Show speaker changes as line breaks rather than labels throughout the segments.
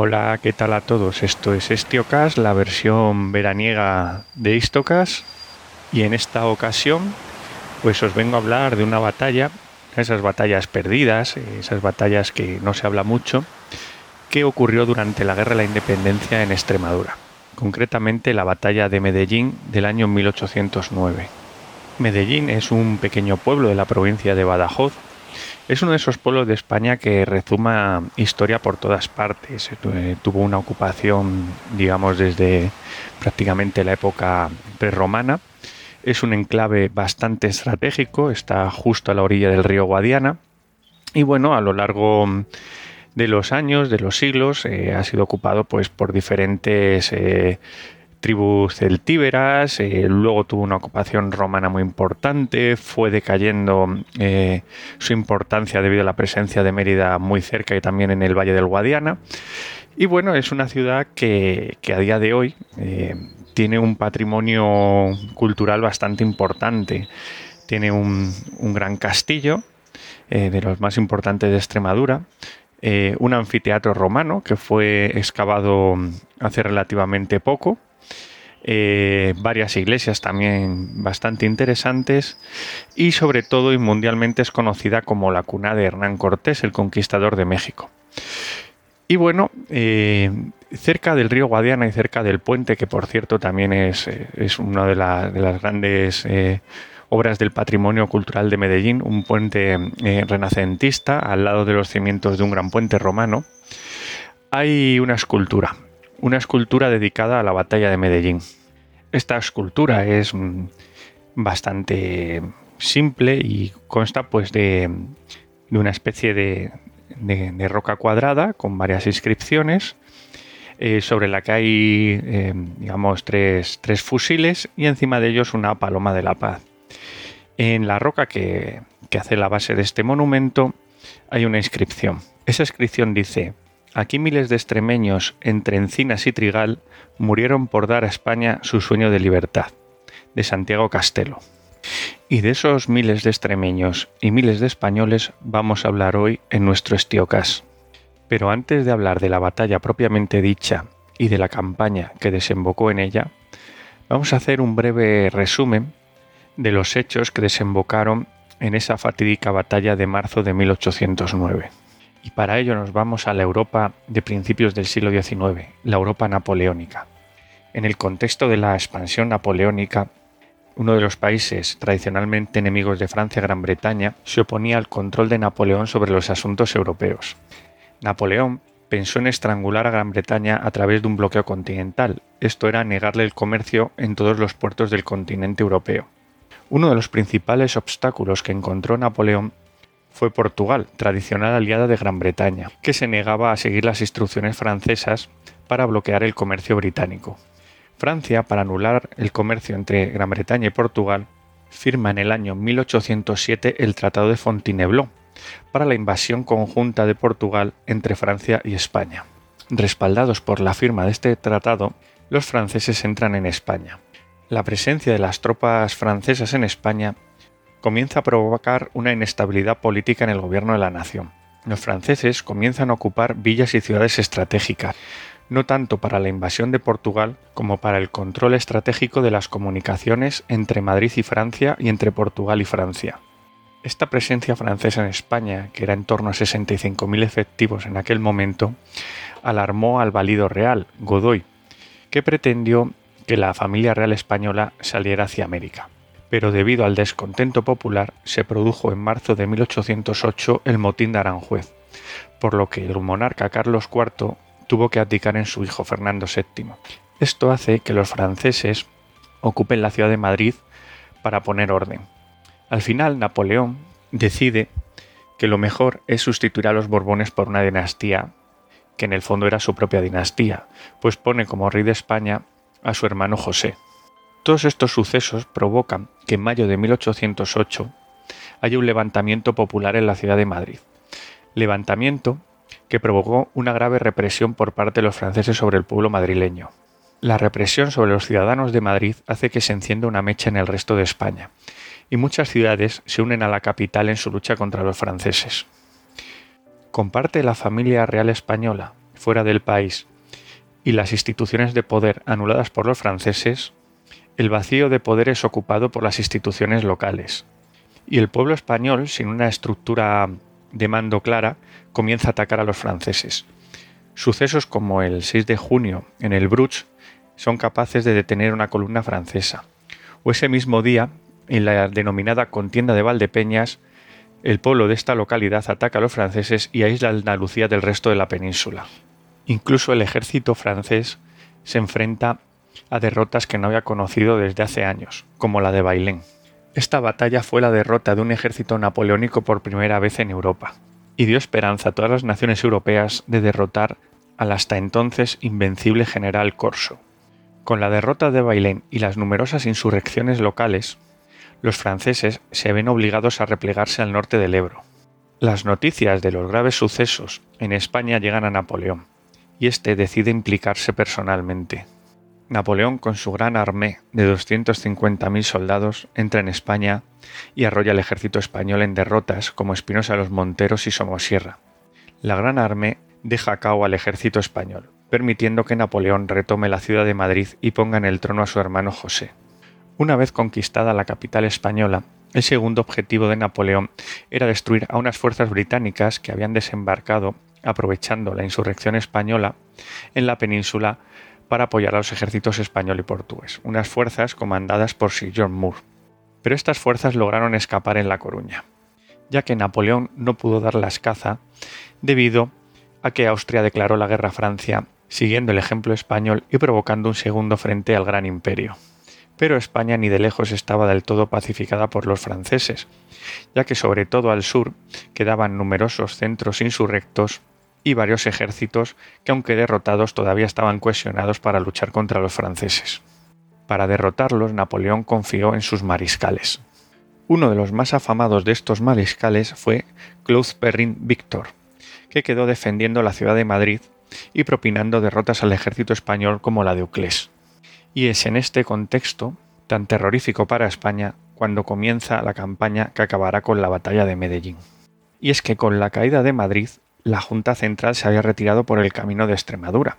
Hola, ¿qué tal a todos? Esto es Estiocas, la versión veraniega de Istocas. Y en esta ocasión, pues os vengo a hablar de una batalla, esas batallas perdidas, esas batallas que no se habla mucho, que ocurrió durante la Guerra de la Independencia en Extremadura, concretamente la batalla de Medellín del año 1809. Medellín es un pequeño pueblo de la provincia de Badajoz, es uno de esos pueblos de España que rezuma historia por todas partes. Eh, tuvo una ocupación, digamos, desde prácticamente la época prerromana. Es un enclave bastante estratégico, está justo a la orilla del río Guadiana. Y bueno, a lo largo de los años, de los siglos, eh, ha sido ocupado pues, por diferentes eh, tribus celtíberas, eh, luego tuvo una ocupación romana muy importante, fue decayendo eh, su importancia debido a la presencia de Mérida muy cerca y también en el Valle del Guadiana. Y bueno, es una ciudad que, a día de hoy eh, tiene un patrimonio cultural bastante importante. Tiene un, un gran castillo, de los más importantes de Extremadura, un anfiteatro romano que fue excavado hace relativamente poco eh, varias iglesias también bastante interesantes y sobre todo y mundialmente es conocida como la cuna de Hernán Cortés, el conquistador de México. Y bueno, eh, cerca del río Guadiana y cerca del puente, que por cierto también es, eh, una de, las grandes obras del patrimonio cultural de Medellín, un puente renacentista al lado de los cimientos de un gran puente romano, hay una escultura una escultura dedicada a la batalla de Medellín. Esta escultura es mm, bastante simple y consta pues de, una especie de, roca cuadrada con varias inscripciones eh, sobre la que hay eh, digamos tres, fusiles y encima de ellos una paloma de la paz. En la roca que hace la base de este monumento hay una inscripción. Esa inscripción dice Aquí miles de extremeños entre encinas y trigal murieron por dar a España su sueño de libertad, de Santiago Castelo. Y de esos miles de extremeños y miles de españoles vamos a hablar hoy en nuestro Estiocas. Pero antes de hablar de la batalla propiamente dicha y de la campaña que desembocó en ella, vamos a hacer un breve resumen de los hechos que desembocaron en esa fatídica batalla de marzo de 1809 y para ello nos vamos a la Europa de principios del siglo XIX, la Europa napoleónica. En el contexto de la expansión napoleónica, uno de los países tradicionalmente enemigos de Francia, Gran Bretaña, se oponía al control de Napoleón sobre los asuntos europeos. Napoleón pensó en estrangular a Gran Bretaña a través de un bloqueo continental, esto era negarle el comercio en todos los puertos del continente europeo. Uno de los principales obstáculos que encontró Napoleón fue Portugal, tradicional aliada de Gran Bretaña, que se negaba a seguir las instrucciones francesas para bloquear el comercio británico. Francia, para anular el comercio entre Gran Bretaña y Portugal, firma en el año 1807 el Tratado de Fontainebleau para la invasión conjunta de Portugal entre Francia y España. Respaldados por la firma de este tratado, los franceses entran en España. La presencia de las tropas francesas en España comienza a provocar una inestabilidad política en el gobierno de la nación. Los franceses comienzan a ocupar villas y ciudades estratégicas, no tanto para la invasión de Portugal como para el control estratégico de las comunicaciones entre Madrid y Francia y entre Portugal y Francia. Esta presencia francesa en España, que era en torno a 65.000 efectivos en aquel momento, alarmó al valido real, Godoy, que pretendió que la familia real española saliera hacia América pero debido al descontento popular se produjo en marzo de 1808 el motín de Aranjuez, por lo que el monarca Carlos IV tuvo que abdicar en su hijo Fernando VII. Esto hace que los franceses ocupen la ciudad de Madrid para poner orden. Al final, Napoleón decide que lo mejor es sustituir a los Borbones por una dinastía que en el fondo era su propia dinastía, pues pone como rey de España a su hermano José. Todos estos sucesos provocan que en mayo de 1808 haya un levantamiento popular en la ciudad de Madrid. Levantamiento que provocó una grave represión por parte de los franceses sobre el pueblo madrileño. La represión sobre los ciudadanos de Madrid hace que se encienda una mecha en el resto de España, y muchas ciudades se unen a la capital en su lucha contra los franceses. Con parte de la familia real española, fuera del país y las instituciones de poder anuladas por los franceses, el vacío de poder es ocupado por las instituciones locales. Y el pueblo español, sin una estructura de mando clara, comienza a atacar a los franceses. Sucesos como el 6 de junio en el Bruch son capaces de detener una columna francesa. O ese mismo día, en la denominada contienda de Valdepeñas, el pueblo de esta localidad ataca a los franceses y aísla Andalucía del resto de la península. Incluso el ejército francés se enfrenta a derrotas que no había conocido desde hace años, como la de Bailén. Esta batalla fue la derrota de un ejército napoleónico por primera vez en Europa, y dio esperanza a todas las naciones europeas de derrotar al hasta entonces invencible general Corso. Con la derrota de Bailén y las numerosas insurrecciones locales, los franceses se ven obligados a replegarse al norte del Ebro. Las noticias de los graves sucesos en España llegan a Napoleón, y éste decide implicarse personalmente. Napoleón, con su gran armée de 250.000 soldados, entra en España y arrolla al ejército español en derrotas como Espinosa de los Monteros y Somosierra. La gran armée deja a cabo al ejército español, permitiendo que Napoleón retome la ciudad de Madrid y ponga en el trono a su hermano José. Una vez conquistada la capital española, el segundo objetivo de Napoleón era destruir a unas fuerzas británicas que habían desembarcado, aprovechando la insurrección española, en la península para apoyar a los ejércitos español y portugués, unas fuerzas comandadas por Sir John Moore. Pero estas fuerzas lograron escapar en La Coruña, ya que Napoleón no pudo darlas caza debido a que Austria declaró la guerra a Francia, siguiendo el ejemplo español y provocando un segundo frente al gran imperio. Pero España ni de lejos estaba del todo pacificada por los franceses, ya que sobre todo al sur quedaban numerosos centros insurrectos y varios ejércitos que aunque derrotados todavía estaban cohesionados para luchar contra los franceses. Para derrotarlos Napoleón confió en sus mariscales. Uno de los más afamados de estos mariscales fue Claude Perrin Victor, que quedó defendiendo la ciudad de Madrid y propinando derrotas al ejército español como la de Uclés. Y es en este contexto, tan terrorífico para España, cuando comienza la campaña que acabará con la batalla de Medellín. Y es que con la caída de Madrid, la Junta Central se había retirado por el camino de Extremadura.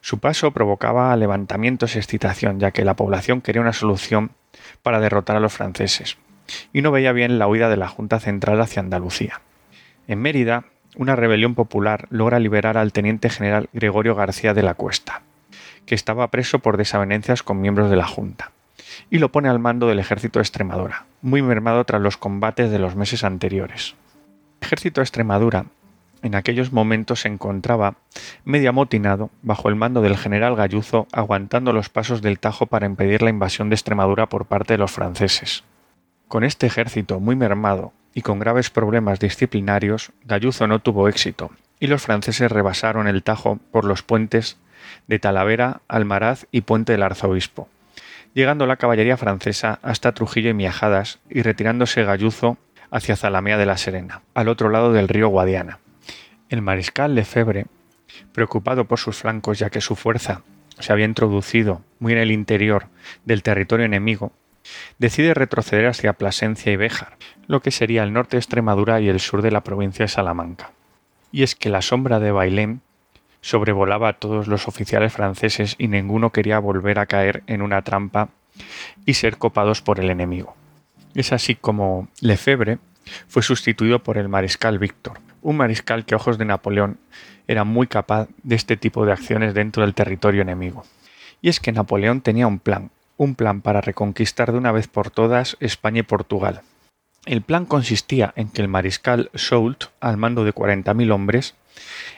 Su paso provocaba levantamientos y excitación, ya que la población quería una solución para derrotar a los franceses, y no veía bien la huida de la Junta Central hacia Andalucía. En Mérida, una rebelión popular logra liberar al teniente general Gregorio García de la Cuesta, que estaba preso por desavenencias con miembros de la Junta, y lo pone al mando del ejército Extremadura, muy mermado tras los combates de los meses anteriores. El ejército Extremadura en aquellos momentos se encontraba medio amotinado bajo el mando del general Galluzo aguantando los pasos del Tajo para impedir la invasión de Extremadura por parte de los franceses. Con este ejército muy mermado y con graves problemas disciplinarios, Galluzo no tuvo éxito, y los franceses rebasaron el Tajo por los puentes de Talavera, Almaraz y Puente del Arzobispo, llegando la caballería francesa hasta Trujillo y Miajadas y retirándose Galluzo hacia Zalamea de la Serena, al otro lado del río Guadiana. El mariscal Lefebvre, preocupado por sus flancos ya que su fuerza se había introducido muy en el interior del territorio enemigo, decide retroceder hacia Plasencia y Béjar, lo que sería el norte de Extremadura y el sur de la provincia de Salamanca. Y es que la sombra de Bailén sobrevolaba a todos los oficiales franceses y ninguno quería volver a caer en una trampa y ser copados por el enemigo. Es así como Lefebvre fue sustituido por el mariscal Víctor, un mariscal que a ojos de Napoleón era muy capaz de este tipo de acciones dentro del territorio enemigo. Y es que Napoleón tenía un plan, un plan para reconquistar de una vez por todas España y Portugal. El plan consistía en que el mariscal Soult, al mando de 40.000 hombres,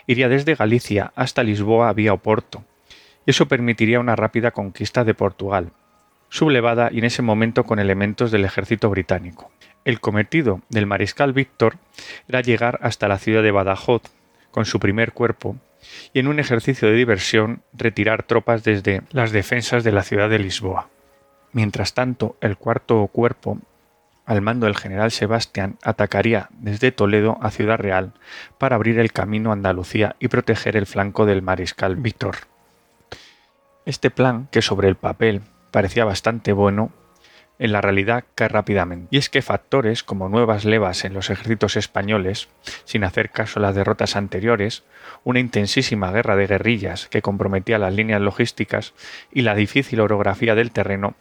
iría desde Galicia hasta Lisboa vía Oporto, y eso permitiría una rápida conquista de Portugal, sublevada y en ese momento con elementos del ejército británico. El cometido del mariscal Víctor era llegar hasta la ciudad de Badajoz con su primer cuerpo y en un ejercicio de diversión retirar tropas desde las defensas de la ciudad de Lisboa. Mientras tanto, el cuarto cuerpo, al mando del general Sebastián, atacaría desde Toledo a Ciudad Real para abrir el camino a Andalucía y proteger el flanco del mariscal Víctor. Este plan, que sobre el papel parecía bastante bueno, en la realidad cae rápidamente. Y es que factores como nuevas levas en los ejércitos españoles, sin hacer caso a las derrotas anteriores, una intensísima guerra de guerrillas que comprometía las líneas logísticas y la difícil orografía del terreno,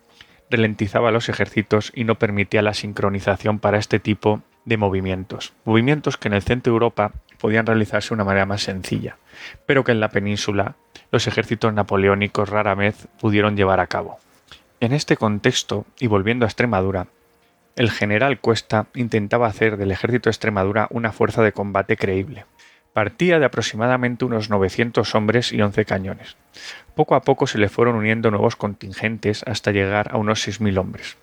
ralentizaba los ejércitos y no permitía la sincronización para este tipo de movimientos. Movimientos que en el centro de Europa podían realizarse de una manera más sencilla, pero que en la península los ejércitos napoleónicos rara vez pudieron llevar a cabo. En este contexto, y volviendo a Extremadura, el general Cuesta intentaba hacer del ejército de Extremadura una fuerza de combate creíble. Partía de aproximadamente unos 900 hombres y 11 cañones. Poco a poco se le fueron uniendo nuevos contingentes hasta llegar a unos 6.000 hombres.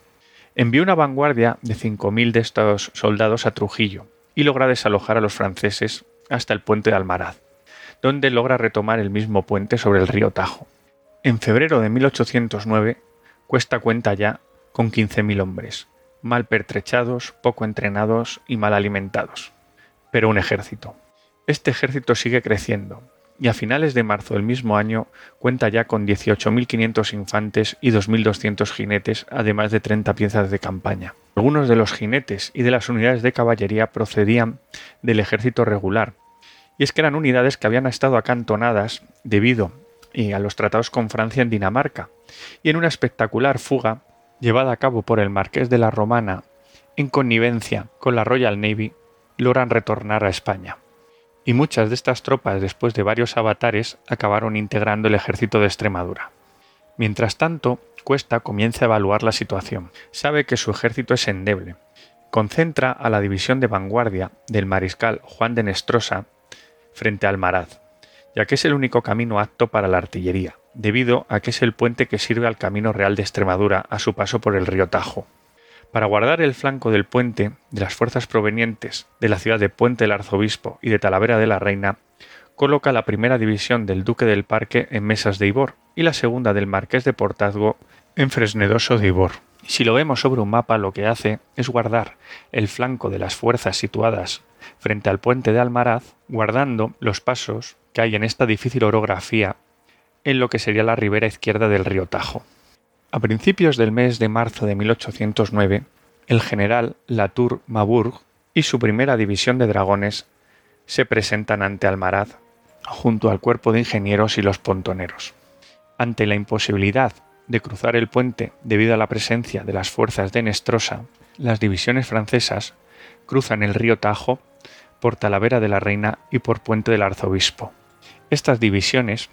Envió una vanguardia de 5.000 de estos soldados a Trujillo y logra desalojar a los franceses hasta el puente de Almaraz, donde logra retomar el mismo puente sobre el río Tajo. En febrero de 1809 Cuesta cuenta ya con 15.000 hombres, mal pertrechados, poco entrenados y mal alimentados. Pero un ejército. Este ejército sigue creciendo, y a finales de marzo del mismo año cuenta ya con 18.500 infantes y 2.200 jinetes, además de 30 piezas de campaña. Algunos de los jinetes y de las unidades de caballería procedían del ejército regular, y es que eran unidades que habían estado acantonadas debido a los tratados con Francia en Dinamarca, y en una espectacular fuga llevada a cabo por el marqués de la Romana en connivencia con la Royal Navy, logran retornar a España y muchas de estas tropas después de varios avatares acabaron integrando el ejército de Extremadura. Mientras tanto, Cuesta comienza a evaluar la situación. Sabe que su ejército es endeble. Concentra a la división de vanguardia del mariscal Juan de Nestrosa frente al Maraz, ya que es el único camino apto para la artillería, debido a que es el puente que sirve al Camino Real de Extremadura a su paso por el río Tajo. Para guardar el flanco del puente de las fuerzas provenientes de la ciudad de Puente del Arzobispo y de Talavera de la Reina, coloca la primera división del Duque del Parque en Mesas de Ibor y la segunda del Marqués de Portazgo en Fresnedoso de Ibor. Si lo vemos sobre un mapa, lo que hace es guardar el flanco de las fuerzas situadas frente al puente de Almaraz, guardando los pasos que hay en esta difícil orografía en lo que sería la ribera izquierda del río Tajo. A principios del mes de marzo de 1809, el general Latour Mabourg y su primera división de dragones se presentan ante Almaraz junto al cuerpo de ingenieros y los pontoneros. Ante la imposibilidad de cruzar el puente debido a la presencia de las fuerzas de Nestrosa, las divisiones francesas cruzan el río Tajo por Talavera de la Reina y por Puente del Arzobispo. Estas divisiones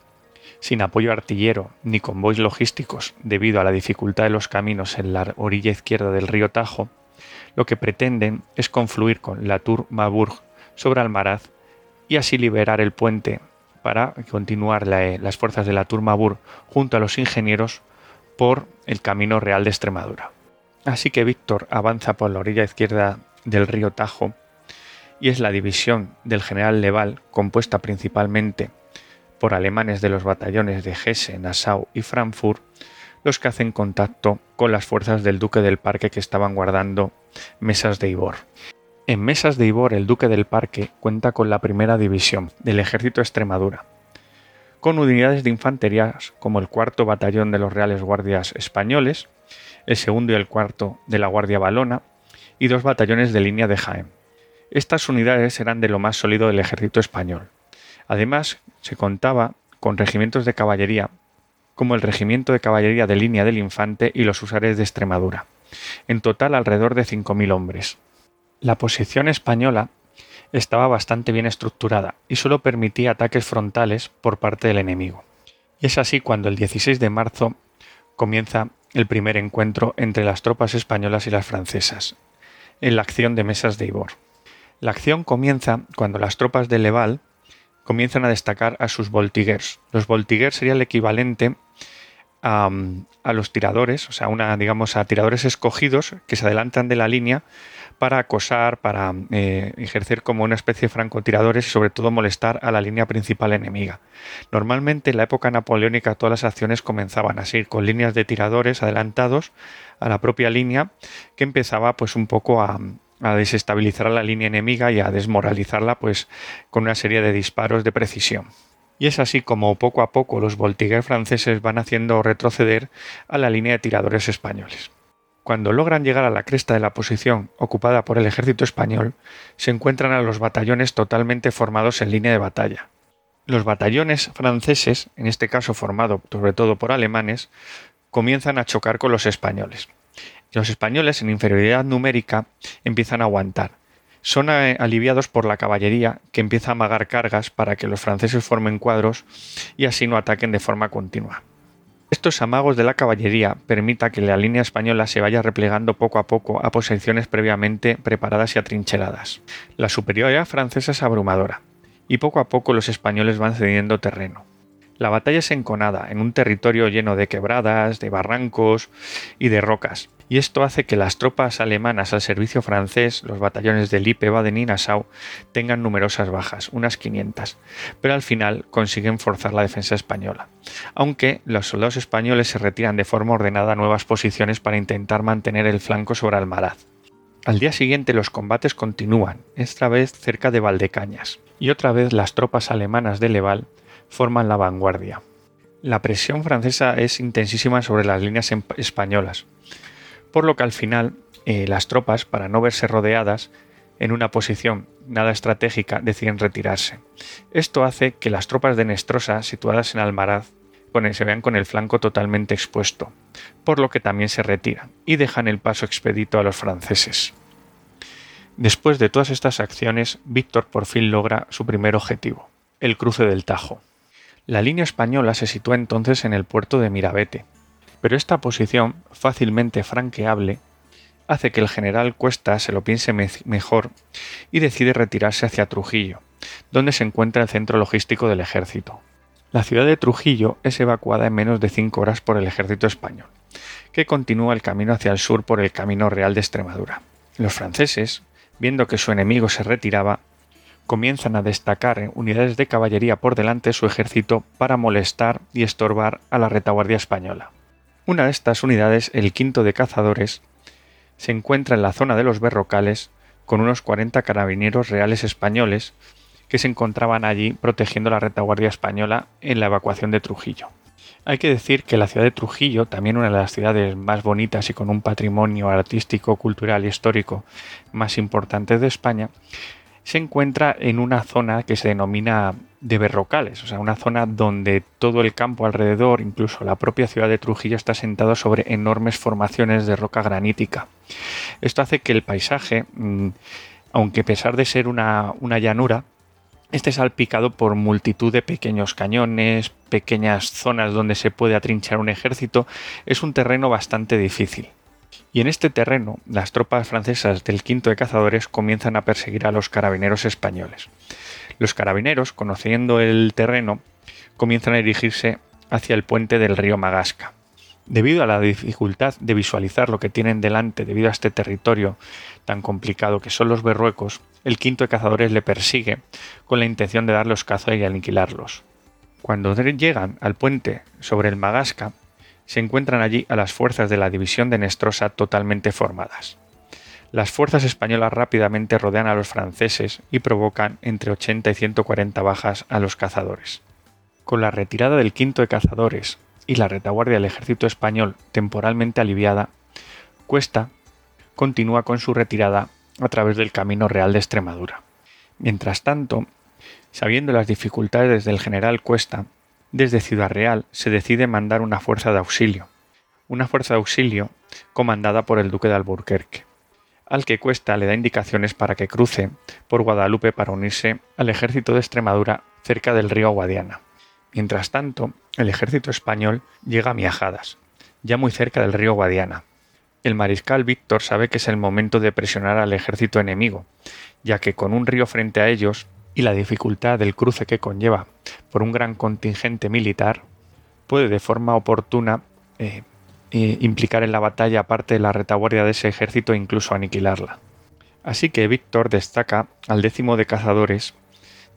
sin apoyo artillero ni convoys logísticos debido a la dificultad de los caminos en la orilla izquierda del río Tajo, lo que pretenden es confluir con la Tour Mabourg sobre Almaraz y así liberar el puente para continuar eh, las fuerzas de la Tour junto a los ingenieros por el camino real de Extremadura. Así que Víctor avanza por la orilla izquierda del río Tajo y es la división del general Leval, compuesta principalmente por alemanes de los batallones de Hesse, Nassau y Frankfurt, los que hacen contacto con las fuerzas del duque del parque que estaban guardando Mesas de Ibor. En Mesas de Ibor el duque del parque cuenta con la primera división del ejército Extremadura, con unidades de infantería como el cuarto batallón de los Reales Guardias Españoles, el segundo y el cuarto de la Guardia Balona y dos batallones de línea de Jaén. Estas unidades eran de lo más sólido del ejército español. Además, se contaba con regimientos de caballería, como el Regimiento de Caballería de Línea del Infante y los Usares de Extremadura, en total alrededor de 5.000 hombres. La posición española estaba bastante bien estructurada y solo permitía ataques frontales por parte del enemigo. Y es así cuando el 16 de marzo comienza el primer encuentro entre las tropas españolas y las francesas, en la acción de Mesas de Ibor. La acción comienza cuando las tropas de Leval comienzan a destacar a sus voltiguers. Los voltiguers sería el equivalente a, los tiradores, o sea, una, digamos, a tiradores escogidos que se adelantan de la línea para acosar, para eh, ejercer como una especie de francotiradores y sobre todo molestar a la línea principal enemiga. Normalmente en la época napoleónica todas las acciones comenzaban así, con líneas de tiradores adelantados a la propia línea que empezaba pues un poco a, a desestabilizar a la línea enemiga y a desmoralizarla pues con una serie de disparos de precisión. Y es así como poco a poco los voltiguers franceses van haciendo retroceder a la línea de tiradores españoles. Cuando logran llegar a la cresta de la posición ocupada por el ejército español, se encuentran a los batallones totalmente formados en línea de batalla. Los batallones franceses, en este caso formado sobre todo por alemanes, comienzan a chocar con los españoles. Los españoles, en inferioridad numérica, empiezan a aguantar. Son eh, aliviados por la caballería, que empieza a amagar cargas para que los franceses formen cuadros y así no ataquen de forma continua. Estos amagos de la caballería permita que la línea española se vaya replegando poco a poco a posiciones previamente preparadas y atrincheradas. La superioridad francesa es abrumadora, y poco a poco los españoles van cediendo terreno. La batalla es enconada, en un territorio lleno de quebradas, de barrancos y de rocas, y esto hace que las tropas alemanas al servicio francés, los batallones de Lippe, Baden y Nassau, tengan numerosas bajas, unas 500, pero al final consiguen forzar la defensa española, aunque los soldados españoles se retiran de forma ordenada a nuevas posiciones para intentar mantener el flanco sobre Almaraz. Al día siguiente los combates continúan, esta vez cerca de Valdecañas, y otra vez las tropas alemanas de Leval forman la vanguardia. La presión francesa es intensísima sobre las líneas em-, españolas, por lo que al final eh, las tropas, para no verse rodeadas en una posición nada estratégica, deciden retirarse. Esto hace que las tropas de Nestrosa, situadas en Almaraz, se vean con el flanco totalmente expuesto, por lo que también se retiran y dejan el paso expedito a los franceses. Después de todas estas acciones, Víctor por fin logra su primer objetivo, el cruce del Tajo. La línea española se sitúa entonces en el puerto de Mirabete, pero esta posición, fácilmente franqueable, hace que el general Cuesta se lo piense mejor y decide retirarse hacia Trujillo, donde se encuentra el centro logístico del ejército. La ciudad de Trujillo es evacuada en menos de cinco horas por el ejército español, que continúa el camino hacia el sur por el Camino Real de Extremadura. Los franceses, viendo que su enemigo se retiraba, comienzan a destacar unidades de caballería por delante de su ejército para molestar y estorbar a la retaguardia española. Una de estas unidades, el quinto de cazadores, se encuentra en la zona de los Berrocales con unos 40 carabineros reales españoles que se encontraban allí protegiendo la retaguardia española en la evacuación de Trujillo. Hay que decir que la ciudad de Trujillo, también una de las ciudades más bonitas y con un patrimonio artístico, cultural y histórico más importantes de España, se encuentra en una zona que se denomina de berrocales, o sea, una zona donde todo el campo alrededor, incluso la propia ciudad de Trujillo, está sentado sobre enormes formaciones de roca granítica. Esto hace que el paisaje, mm, aunque a pesar de ser una, una llanura, esté salpicado por multitud de pequeños cañones, pequeñas zonas donde se puede atrinchar un ejército, es un terreno bastante difícil. Y en este terreno, las tropas francesas del quinto de cazadores comienzan a perseguir a los carabineros españoles. Los carabineros, conociendo el terreno, comienzan a dirigirse hacia el puente del río Magasca. Debido a la dificultad de visualizar lo que tienen delante debido a este territorio tan complicado que son los berruecos, el quinto de cazadores le persigue con la intención de darlos caza y aniquilarlos. Cuando llegan al puente sobre el Magasca, se encuentran allí a las fuerzas de la división de Nestrosa totalmente formadas. Las fuerzas españolas rápidamente rodean a los franceses y provocan entre 80 y 140 bajas a los cazadores. Con la retirada del quinto de cazadores y la retaguardia del ejército español temporalmente aliviada, Cuesta continúa con su retirada a través del Camino Real de Extremadura. Mientras tanto, sabiendo las dificultades del general Cuesta, desde Ciudad Real se decide mandar una fuerza de auxilio, una fuerza de auxilio comandada por el duque de Alburquerque, al que Cuesta le da indicaciones para que cruce por Guadalupe para unirse al ejército de Extremadura cerca del río Guadiana. Mientras tanto, el ejército español llega a Miajadas, ya muy cerca del río Guadiana. El mariscal Víctor sabe que es el momento de presionar al ejército enemigo, ya que con un río frente a ellos y la dificultad del cruce que conlleva por un gran contingente militar, puede de forma oportuna eh, eh, implicar en la batalla parte de la retaguardia de ese ejército e incluso aniquilarla. Así que Víctor destaca al décimo de cazadores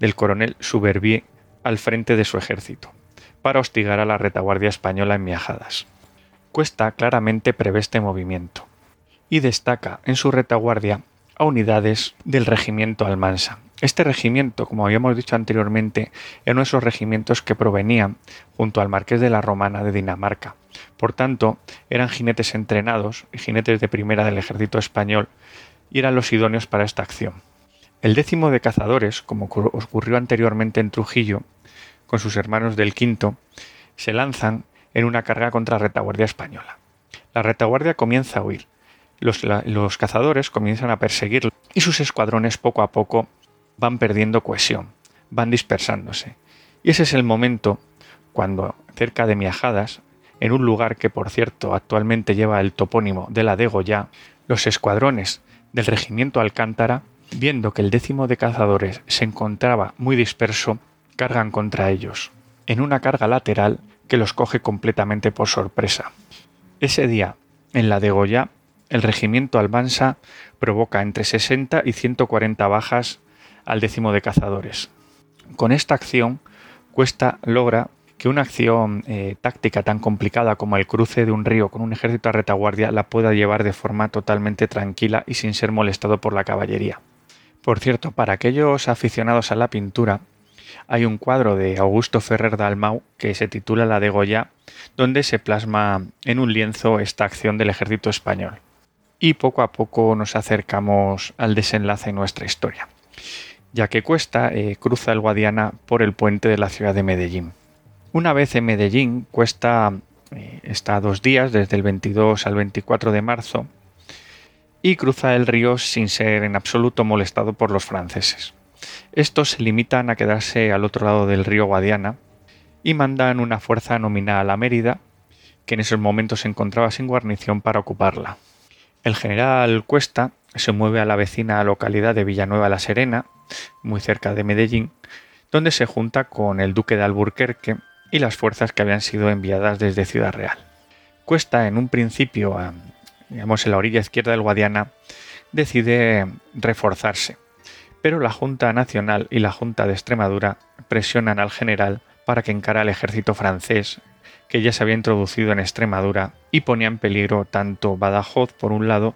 del coronel Subervier al frente de su ejército, para hostigar a la retaguardia española en Miajadas. Cuesta claramente prevé este movimiento, y destaca en su retaguardia a unidades del regimiento Almansa, Este regimiento, como habíamos dicho anteriormente, era uno de esos regimientos que provenían junto al marqués de la Romana de Dinamarca. Por tanto, eran jinetes entrenados y jinetes de primera del ejército español y eran los idóneos para esta acción. El décimo de cazadores, como ocurrió anteriormente en Trujillo, con sus hermanos del quinto, se lanzan en una carga contra la retaguardia española. La retaguardia comienza a huir, los, los cazadores comienzan a perseguirlo y sus escuadrones poco a poco van perdiendo cohesión, van dispersándose. Y ese es el momento cuando, cerca de Miajadas, en un lugar que por cierto actualmente lleva el topónimo de la de Goya, los escuadrones del regimiento Alcántara, viendo que el décimo de cazadores se encontraba muy disperso, cargan contra ellos, en una carga lateral que los coge completamente por sorpresa. Ese día, en la de Goya, el regimiento Almansa provoca entre 60 y 140 bajas al décimo de cazadores. Con esta acción, Cuesta logra que una acción eh, táctica tan complicada como el cruce de un río con un ejército a retaguardia la pueda llevar de forma totalmente tranquila y sin ser molestado por la caballería. Por cierto, para aquellos aficionados a la pintura, hay un cuadro de Augusto Ferrer Dalmau que se titula La de Goya, donde se plasma en un lienzo esta acción del ejército español. Y poco a poco nos acercamos al desenlace de nuestra historia ya que Cuesta eh, cruza el Guadiana por el puente de la ciudad de Medellín. Una vez en Medellín, Cuesta eh, está dos días, desde el 22 al 24 de marzo, y cruza el río sin ser en absoluto molestado por los franceses. Estos se limitan a quedarse al otro lado del río Guadiana y mandan una fuerza nominal a Mérida, que en esos momentos se encontraba sin guarnición para ocuparla. El general Cuesta se mueve a la vecina localidad de Villanueva la Serena, muy cerca de Medellín, donde se junta con el duque de Alburquerque y las fuerzas que habían sido enviadas desde Ciudad Real. Cuesta en un principio, digamos en la orilla izquierda del Guadiana, decide reforzarse, pero la Junta Nacional y la Junta de Extremadura presionan al general para que encara al ejército francés que ya se había introducido en Extremadura y ponía en peligro tanto Badajoz por un lado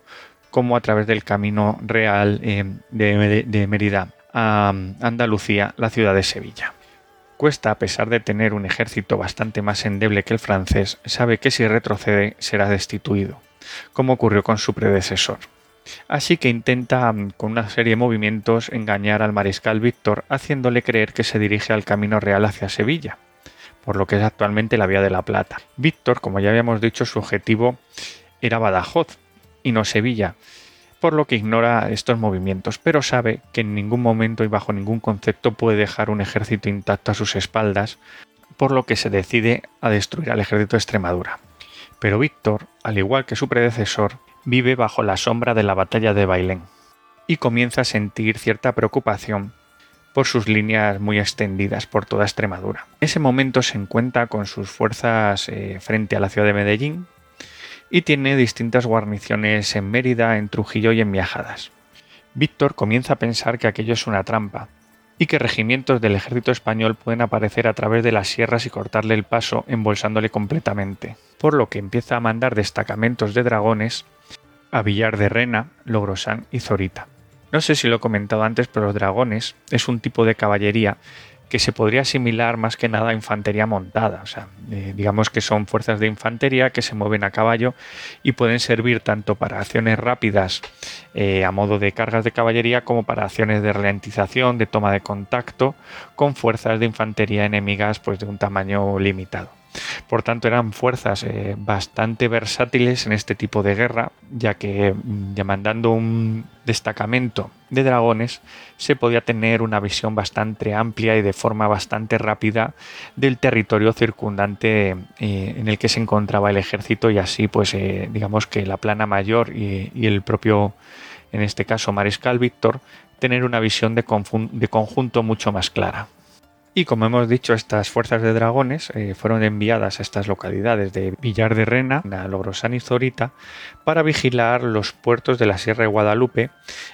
como a través del camino real eh, de, Mérida a Andalucía, la ciudad de Sevilla. Cuesta, a pesar de tener un ejército bastante más endeble que el francés, sabe que si retrocede será destituido, como ocurrió con su predecesor. Así que intenta, con una serie de movimientos, engañar al mariscal Víctor, haciéndole creer que se dirige al camino real hacia Sevilla, por lo que es actualmente la Vía de la Plata. Víctor, como ya habíamos dicho, su objetivo era Badajoz, y no Sevilla, por lo que ignora estos movimientos, pero sabe que en ningún momento y bajo ningún concepto puede dejar un ejército intacto a sus espaldas, por lo que se decide a destruir al ejército de Extremadura. Pero Víctor, al igual que su predecesor, vive bajo la sombra de la batalla de Bailén y comienza a sentir cierta preocupación por sus líneas muy extendidas por toda Extremadura. Ese momento se encuentra con sus fuerzas eh, frente a la ciudad de Medellín, y tiene distintas guarniciones en Mérida, en Trujillo y en Viajadas. Víctor comienza a pensar que aquello es una trampa y que regimientos del ejército español pueden aparecer a través de las sierras y cortarle el paso embolsándole completamente, por lo que empieza a mandar destacamentos de dragones a Villar de Rena, Logrosán y Zorita. No sé si lo he comentado antes, pero los dragones es un tipo de caballería que se podría asimilar más que nada a infantería montada. O sea, eh, digamos que son fuerzas de infantería que se mueven a caballo y pueden servir tanto para acciones rápidas eh, a modo de cargas de caballería como para acciones de ralentización, de toma de contacto con fuerzas de infantería enemigas pues, de un tamaño limitado. Por tanto, eran fuerzas eh, bastante versátiles en este tipo de guerra, ya que demandando mm, un destacamento de dragones se podía tener una visión bastante amplia y de forma bastante rápida del territorio circundante eh, en el que se encontraba el ejército y así pues eh, digamos que la plana mayor y, el propio en este caso mariscal Víctor tener una visión de conjunto mucho más clara. Y como hemos dicho, estas fuerzas de dragones eh, fueron enviadas a estas localidades de Villar de Rena, Logrosán y Zorita para vigilar los puertos de la Sierra de Guadalupe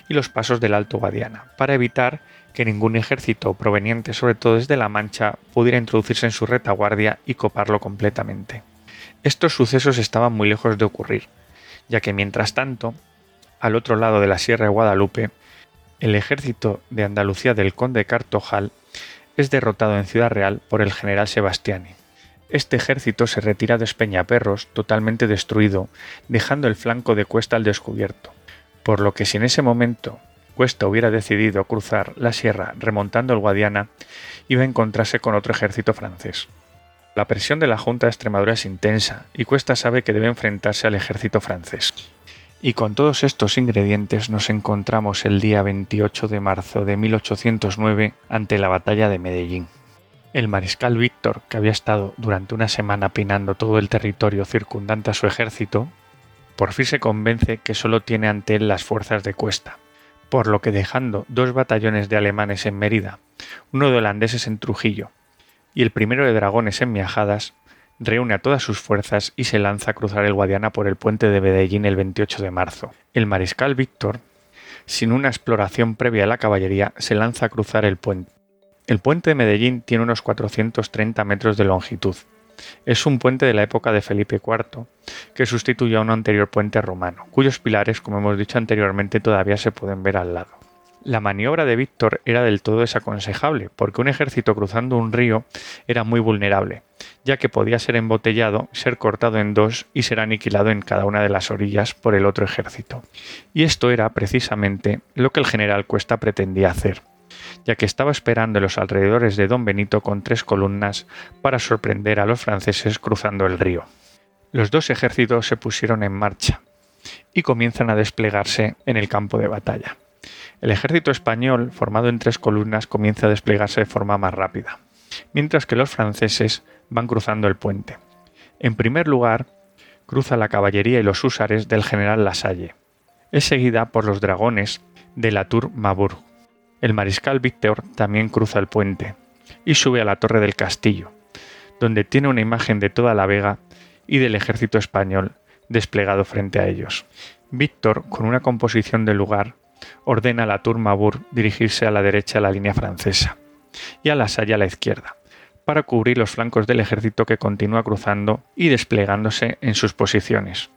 y los pasos del Alto Guadiana, para evitar que ningún ejército proveniente sobre todo desde La Mancha pudiera introducirse en su retaguardia y coparlo completamente. Estos sucesos estaban muy lejos de ocurrir, ya que mientras tanto, al otro lado de la Sierra de Guadalupe, el ejército de Andalucía del conde Cartojal es derrotado en Ciudad Real por el general Sebastiani. Este ejército se retira de Espeñaperros totalmente destruido, dejando el flanco de Cuesta al descubierto, por lo que si en ese momento Cuesta hubiera decidido cruzar la sierra remontando el Guadiana, iba a encontrarse con otro ejército francés. La presión de la Junta de Extremadura es intensa y Cuesta sabe que debe enfrentarse al ejército francés. Y con todos estos ingredientes nos encontramos el día 28 de marzo de 1809 ante la batalla de Medellín. El mariscal Víctor, que había estado durante una semana pinando todo el territorio circundante a su ejército, por fin se convence que solo tiene ante él las fuerzas de Cuesta, por lo que dejando dos batallones de alemanes en Mérida, uno de holandeses en Trujillo y el primero de dragones en Miajadas, reúne a todas sus fuerzas y se lanza a cruzar el Guadiana por el puente de Medellín el 28 de marzo. El mariscal Víctor, sin una exploración previa de la caballería, se lanza a cruzar el puente. El puente de Medellín tiene unos 430 metros de longitud. Es un puente de la época de Felipe IV, que sustituyó a un anterior puente romano, cuyos pilares, como hemos dicho anteriormente, todavía se pueden ver al lado. La maniobra de Víctor era del todo desaconsejable, porque un ejército cruzando un río era muy vulnerable, ya que podía ser embotellado, ser cortado en dos y ser aniquilado en cada una de las orillas por el otro ejército. Y esto era precisamente lo que el general Cuesta pretendía hacer, ya que estaba esperando en los alrededores de Don Benito con tres columnas para sorprender a los franceses cruzando el río. Los dos ejércitos se pusieron en marcha y comienzan a desplegarse en el campo de batalla. El ejército español, formado en tres columnas, comienza a desplegarse de forma más rápida, mientras que los franceses van cruzando el puente. En primer lugar, cruza la caballería y los húsares del general Lasalle. Es seguida por los dragones de la Tour Maubourg. El mariscal Víctor también cruza el puente y sube a la torre del castillo, donde tiene una imagen de toda la vega y del ejército español desplegado frente a ellos. Víctor, con una composición del lugar, ordena a la Tour Maubourg dirigirse a la derecha de la línea francesa y a la Salle a la izquierda, para cubrir los flancos del ejército que continúa cruzando y desplegándose en sus posiciones.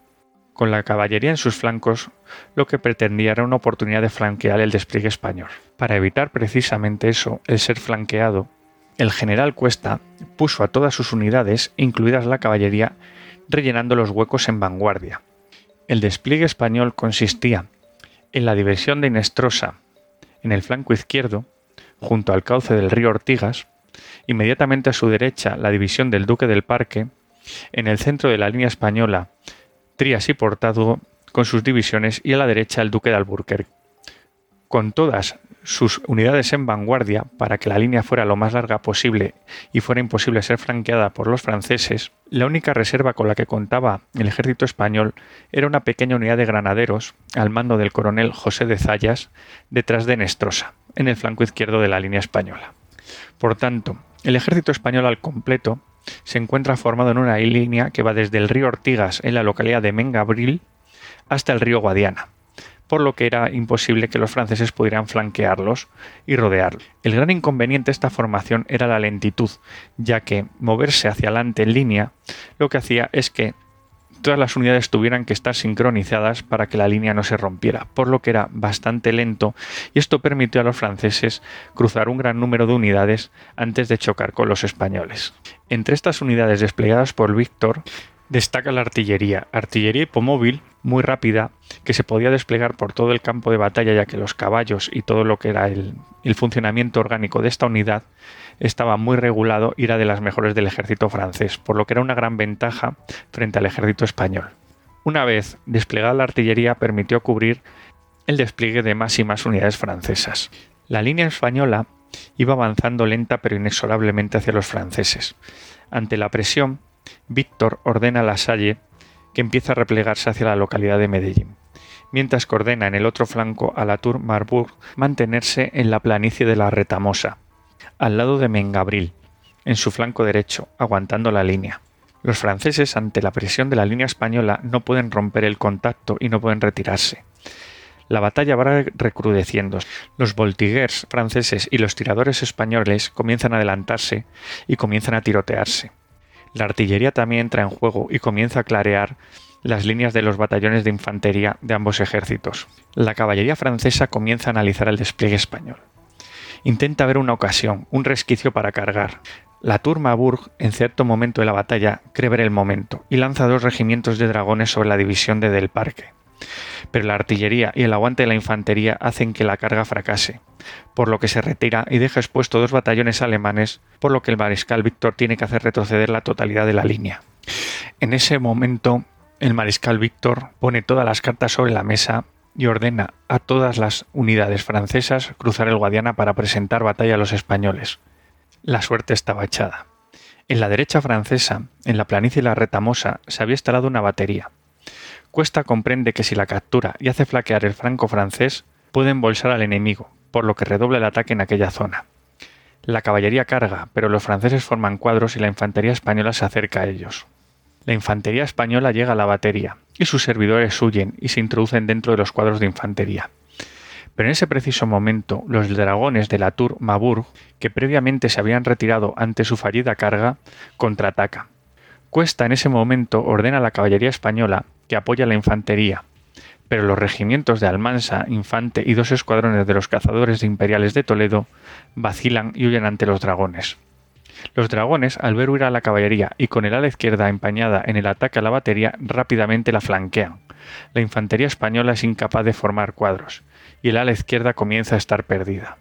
Con la caballería en sus flancos, lo que pretendía era una oportunidad de flanquear el despliegue español. Para evitar precisamente eso, el ser flanqueado, el general Cuesta puso a todas sus unidades, incluidas la caballería, rellenando los huecos en vanguardia. El despliegue español consistía en la diversión de Inestrosa, en el flanco izquierdo, junto al cauce del río Ortigas, inmediatamente a su derecha la división del Duque del Parque, en el centro de la línea española Trías y Portado con sus divisiones y a la derecha el Duque de Alburquerque. Con todas sus unidades en vanguardia para que la línea fuera lo más larga posible y fuera imposible ser flanqueada por los franceses, la única reserva con la que contaba el ejército español era una pequeña unidad de granaderos al mando del coronel José de Zayas detrás de Nestrosa, en el flanco izquierdo de la línea española. Por tanto, el ejército español al completo se encuentra formado en una línea que va desde el río Ortigas en la localidad de Mengabril hasta el río Guadiana, por lo que era imposible que los franceses pudieran flanquearlos y rodearlos. El gran inconveniente de esta formación era la lentitud, ya que moverse hacia adelante en línea lo que hacía es que todas las unidades tuvieran que estar sincronizadas para que la línea no se rompiera, por lo que era bastante lento y esto permitió a los franceses cruzar un gran número de unidades antes de chocar con los españoles. Entre estas unidades desplegadas por Víctor destaca la artillería, artillería hipomóvil muy rápida que se podía desplegar por todo el campo de batalla ya que los caballos y todo lo que era el, funcionamiento orgánico de esta unidad estaba muy regulado y era de las mejores del ejército francés, por lo que era una gran ventaja frente al ejército español. Una vez desplegada la artillería permitió cubrir el despliegue de más y más unidades francesas. La línea española iba avanzando lenta pero inexorablemente hacia los franceses. Ante la presión, Víctor ordena a la Salle que empieza a replegarse hacia la localidad de Medellín, mientras que ordena en el otro flanco a la Tour Marbourg mantenerse en la planicie de la Retamosa, al lado de Mengabril, en su flanco derecho, aguantando la línea. Los franceses, ante la presión de la línea española, no pueden romper el contacto y no pueden retirarse. La batalla va recrudeciendo. Los voltiguers franceses y los tiradores españoles comienzan a adelantarse y comienzan a tirotearse. La artillería también entra en juego y comienza a clarear las líneas de los batallones de infantería de ambos ejércitos. La caballería francesa comienza a analizar el despliegue español. Intenta ver una ocasión, un resquicio para cargar. La Tour Mabourg, en cierto momento de la batalla, cree ver el momento y lanza dos regimientos de dragones sobre la división de Del Parque. Pero la artillería y el aguante de la infantería hacen que la carga fracase, por lo que se retira y deja expuesto dos batallones alemanes, por lo que el mariscal Víctor tiene que hacer retroceder la totalidad de la línea. En ese momento, el mariscal Víctor pone todas las cartas sobre la mesa y ordena a todas las unidades francesas cruzar el Guadiana para presentar batalla a los españoles. La suerte estaba echada. En la derecha francesa, en la planicie La Retamosa, se había instalado una batería. Cuesta comprende que si la captura y hace flaquear el franco francés, puede embolsar al enemigo, por lo que redobla el ataque en aquella zona. La caballería carga, pero los franceses forman cuadros y la infantería española se acerca a ellos. La infantería española llega a la batería, y sus servidores huyen y se introducen dentro de los cuadros de infantería. Pero en ese preciso momento, los dragones de la Tour Mabourg, que previamente se habían retirado ante su fallida carga, contraatacan. Cuesta en ese momento ordena a la caballería española que apoya la infantería, pero los regimientos de Almansa, Infante y dos escuadrones de los cazadores imperiales de Toledo vacilan y huyen ante los dragones. Los dragones, al ver huir a la caballería y con el ala izquierda empañada en el ataque a la batería, rápidamente la flanquean. La infantería española es incapaz de formar cuadros, y el ala izquierda comienza a estar perdida.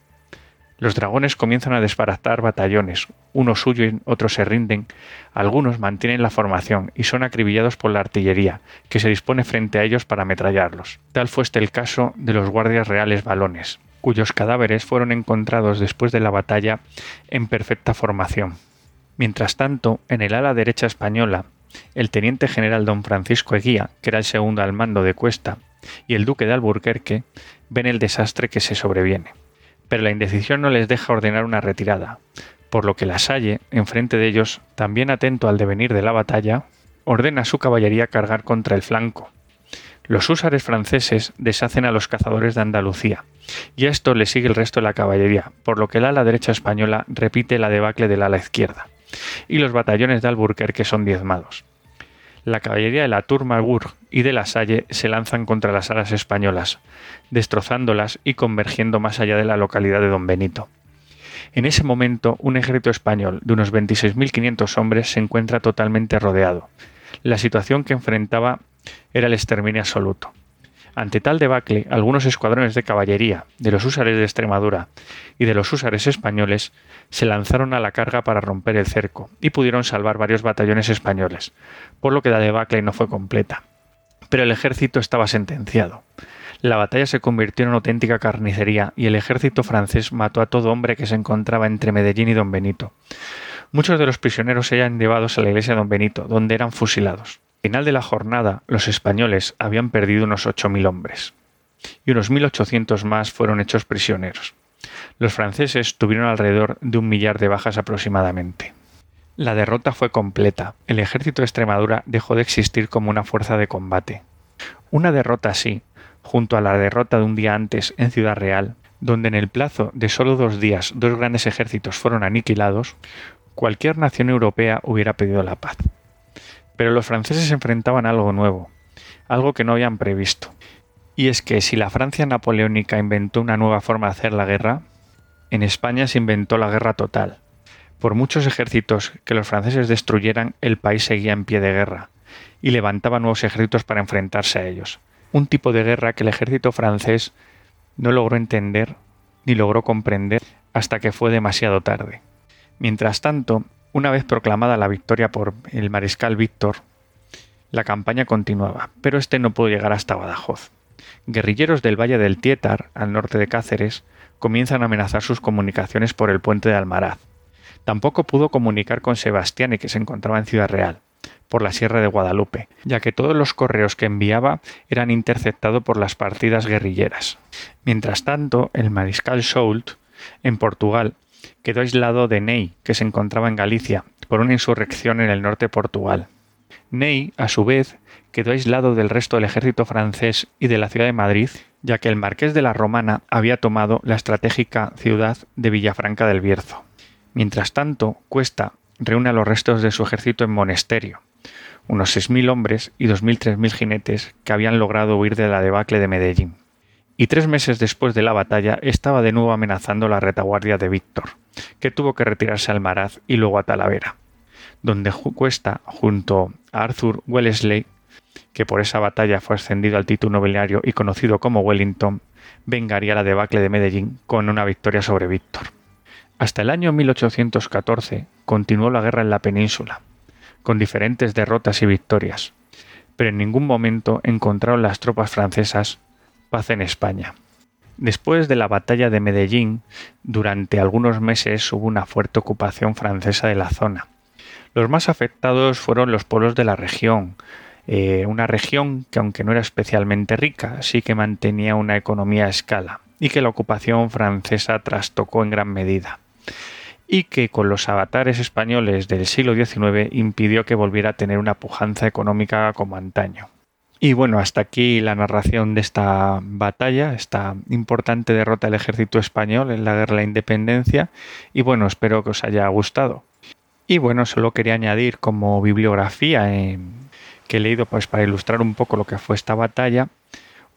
Los dragones comienzan a desbaratar batallones, unos huyen, otros se rinden, algunos mantienen la formación y son acribillados por la artillería, que se dispone frente a ellos para ametrallarlos. Tal fue este el caso de los guardias reales balones, cuyos cadáveres fueron encontrados después de la batalla en perfecta formación. Mientras tanto, en el ala derecha española, el teniente general don Francisco Eguía, que era el segundo al mando de Cuesta, y el duque de Alburquerque ven el desastre que se sobreviene pero la indecisión no les deja ordenar una retirada, por lo que la Salle, enfrente de ellos, también atento al devenir de la batalla, ordena a su caballería cargar contra el flanco. Los húsares franceses deshacen a los cazadores de Andalucía, y a esto le sigue el resto de la caballería, por lo que el ala derecha española repite la debacle del ala izquierda, y los batallones de Alburquerque son diezmados la caballería de la Tour Marbourg y de la Salle se lanzan contra las alas españolas, destrozándolas y convergiendo más allá de la localidad de Don Benito. En ese momento, un ejército español de unos 26.500 hombres se encuentra totalmente rodeado. La situación que enfrentaba era el exterminio absoluto. Ante tal debacle, algunos escuadrones de caballería, de los húsares de Extremadura y de los húsares españoles, se lanzaron a la carga para romper el cerco y pudieron salvar varios batallones españoles, por lo que la debacle no fue completa. Pero el ejército estaba sentenciado. La batalla se convirtió en una auténtica carnicería y el ejército francés mató a todo hombre que se encontraba entre Medellín y Don Benito. Muchos de los prisioneros se eran llevados a la iglesia de Don Benito, donde eran fusilados. Al final de la jornada, los españoles habían perdido unos 8.000 hombres, y unos 1.800 más fueron hechos prisioneros. Los franceses tuvieron alrededor de un millar de bajas aproximadamente. La derrota fue completa. El ejército de Extremadura dejó de existir como una fuerza de combate. Una derrota así, junto a la derrota de un día antes en Ciudad Real, donde en el plazo de solo dos días dos grandes ejércitos fueron aniquilados, cualquier nación europea hubiera pedido la paz. Pero los franceses enfrentaban algo nuevo, algo que no habían previsto. Y es que si la Francia napoleónica inventó una nueva forma de hacer la guerra, en España se inventó la guerra total. Por muchos ejércitos que los franceses destruyeran, el país seguía en pie de guerra, y levantaba nuevos ejércitos para enfrentarse a ellos. Un tipo de guerra que el ejército francés no logró entender ni logró comprender hasta que fue demasiado tarde. Mientras tanto, una vez proclamada la victoria por el mariscal Víctor, la campaña continuaba, pero este no pudo llegar hasta Badajoz. Guerrilleros del Valle del Tietar, al norte de Cáceres, comienzan a amenazar sus comunicaciones por el puente de Almaraz. Tampoco pudo comunicar con Sebastián, que se encontraba en Ciudad Real, por la Sierra de Guadalupe, ya que todos los correos que enviaba eran interceptados por las partidas guerrilleras. Mientras tanto, el mariscal Soult, en Portugal, quedó aislado de Ney, que se encontraba en Galicia, por una insurrección en el norte de Portugal. Ney, a su vez, quedó aislado del resto del ejército francés y de la ciudad de Madrid, ya que el marqués de la Romana había tomado la estratégica ciudad de Villafranca del Bierzo. Mientras tanto, Cuesta reúne a los restos de su ejército en Monesterio, unos 6.000 hombres y 2.000-3.000 jinetes que habían logrado huir de la debacle de Medellín. Y tres meses después de la batalla estaba de nuevo amenazando la retaguardia de Víctor, que tuvo que retirarse al Maraz y luego a Talavera, donde Cuesta, junto a Arthur Wellesley, que por esa batalla fue ascendido al título nobiliario y conocido como Wellington, vengaría la debacle de Medellín con una victoria sobre Víctor. Hasta el año 1814 continuó la guerra en la península, con diferentes derrotas y victorias, pero en ningún momento encontraron las tropas francesas paz en España. Después de la batalla de Medellín, durante algunos meses hubo una fuerte ocupación francesa de la zona. Los más afectados fueron los pueblos de la región, eh, una región que aunque no era especialmente rica, sí que mantenía una economía a escala y que la ocupación francesa trastocó en gran medida y que con los avatares españoles del siglo XIX impidió que volviera a tener una pujanza económica como antaño. Y bueno, hasta aquí la narración de esta batalla, esta importante derrota del ejército español en la guerra de la independencia. Y bueno, espero que os haya gustado. Y bueno, solo quería añadir como bibliografía que he leído pues, para ilustrar un poco lo que fue esta batalla,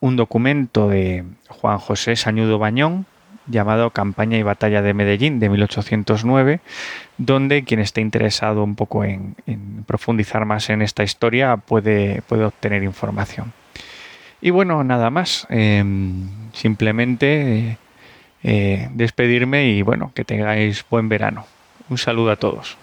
un documento de Juan José Sañudo Bañón, llamado Campaña y Batalla de Medellín de 1809, donde quien esté interesado un poco en, profundizar más en esta historia puede, puede, obtener información. Y bueno, nada más, em, simplemente eh, despedirme y bueno, que tengáis buen verano. Un saludo a todos.